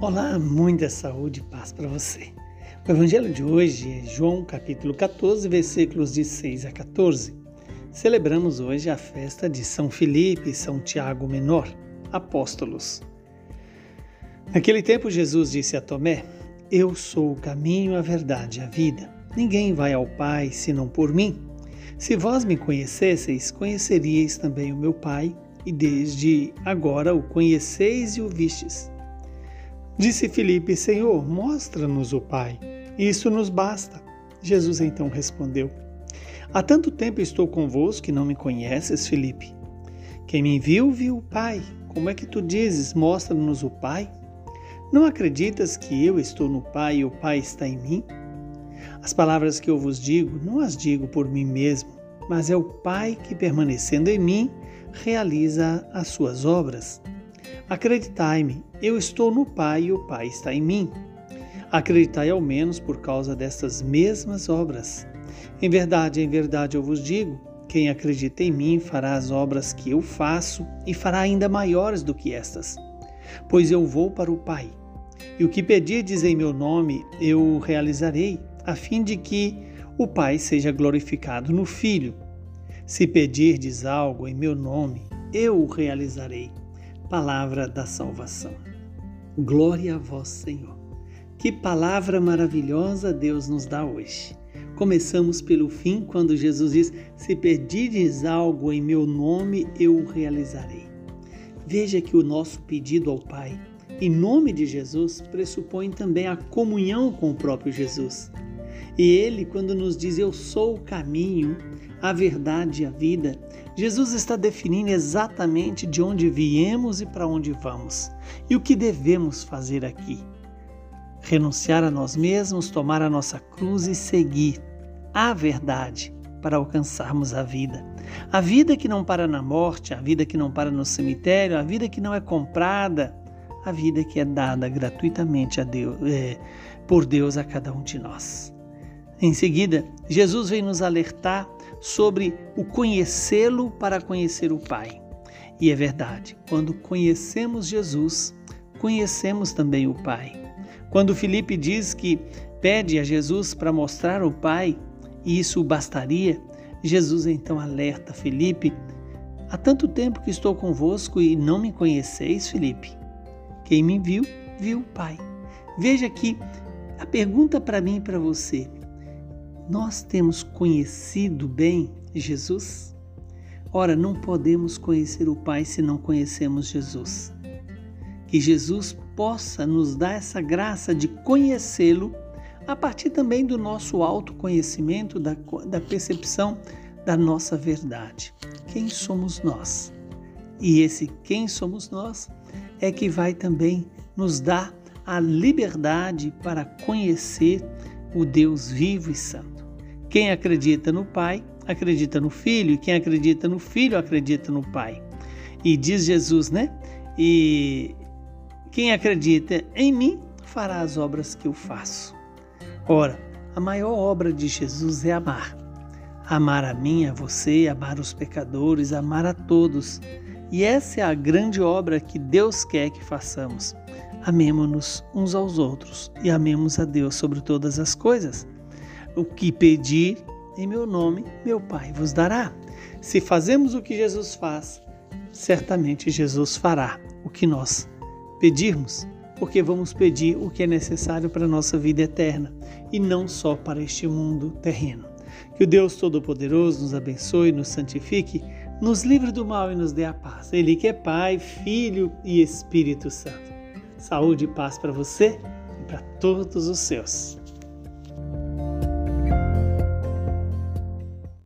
Olá, muita saúde e paz para você. O evangelho de hoje é João capítulo 14, versículos de 6 a 14. Celebramos hoje a festa de São Filipe e São Tiago Menor, apóstolos. Naquele tempo, Jesus disse a Tomé: Eu sou o caminho, a verdade e a vida. Ninguém vai ao Pai senão por mim. Se vós me conhecesseis, conheceríeis também o meu Pai, e desde agora o conheceis e o vistes. Disse Filipe: Senhor, mostra-nos o Pai. Isso nos basta. Jesus então respondeu: Há tanto tempo estou convosco que não me conheces, Filipe. Quem me viu, viu o Pai. Como é que tu dizes: Mostra-nos o Pai? Não acreditas que eu estou no Pai e o Pai está em mim? As palavras que eu vos digo, não as digo por mim mesmo, mas é o Pai que, permanecendo em mim, realiza as suas obras. Acreditai-me, eu estou no Pai e o Pai está em mim. Acreditai ao menos por causa destas mesmas obras. Em verdade, em verdade eu vos digo: quem acredita em mim fará as obras que eu faço e fará ainda maiores do que estas. Pois eu vou para o Pai. E o que pedirdes em meu nome, eu realizarei, a fim de que o Pai seja glorificado no Filho. Se pedirdes algo em meu nome, eu o realizarei palavra da salvação. Glória a vós, Senhor. Que palavra maravilhosa Deus nos dá hoje. Começamos pelo fim, quando Jesus diz: Se pedires algo em meu nome, eu o realizarei. Veja que o nosso pedido ao Pai, em nome de Jesus, pressupõe também a comunhão com o próprio Jesus. E ele, quando nos diz eu sou o caminho, a verdade e a vida, Jesus está definindo exatamente de onde viemos e para onde vamos e o que devemos fazer aqui. Renunciar a nós mesmos, tomar a nossa cruz e seguir a verdade para alcançarmos a vida. A vida que não para na morte, a vida que não para no cemitério, a vida que não é comprada, a vida que é dada gratuitamente a Deus, é, por Deus a cada um de nós. Em seguida, Jesus vem nos alertar sobre o conhecê-lo para conhecer o Pai. E é verdade, quando conhecemos Jesus, conhecemos também o Pai. Quando Felipe diz que pede a Jesus para mostrar o Pai, e isso bastaria, Jesus então alerta Felipe: Há tanto tempo que estou convosco e não me conheceis, Felipe. Quem me viu, viu o Pai. Veja que a pergunta para mim e para você: nós temos conhecido bem Jesus? Ora, não podemos conhecer o Pai se não conhecemos Jesus. Que Jesus possa nos dar essa graça de conhecê-lo a partir também do nosso autoconhecimento, da, da percepção da nossa verdade. Quem somos nós? E esse quem somos nós é que vai também nos dar a liberdade para conhecer o Deus vivo e santo. Quem acredita no Pai, acredita no Filho, e quem acredita no Filho, acredita no Pai. E diz Jesus, né? E quem acredita em mim fará as obras que eu faço. Ora, a maior obra de Jesus é amar. Amar a mim, a você, amar os pecadores, amar a todos. E essa é a grande obra que Deus quer que façamos. Amemos-nos uns aos outros e amemos a Deus sobre todas as coisas. O que pedir em meu nome, meu Pai vos dará. Se fazemos o que Jesus faz, certamente Jesus fará o que nós pedirmos, porque vamos pedir o que é necessário para a nossa vida eterna e não só para este mundo terreno. Que o Deus Todo-Poderoso nos abençoe, nos santifique, nos livre do mal e nos dê a paz. Ele que é Pai, Filho e Espírito Santo. Saúde e paz para você e para todos os seus.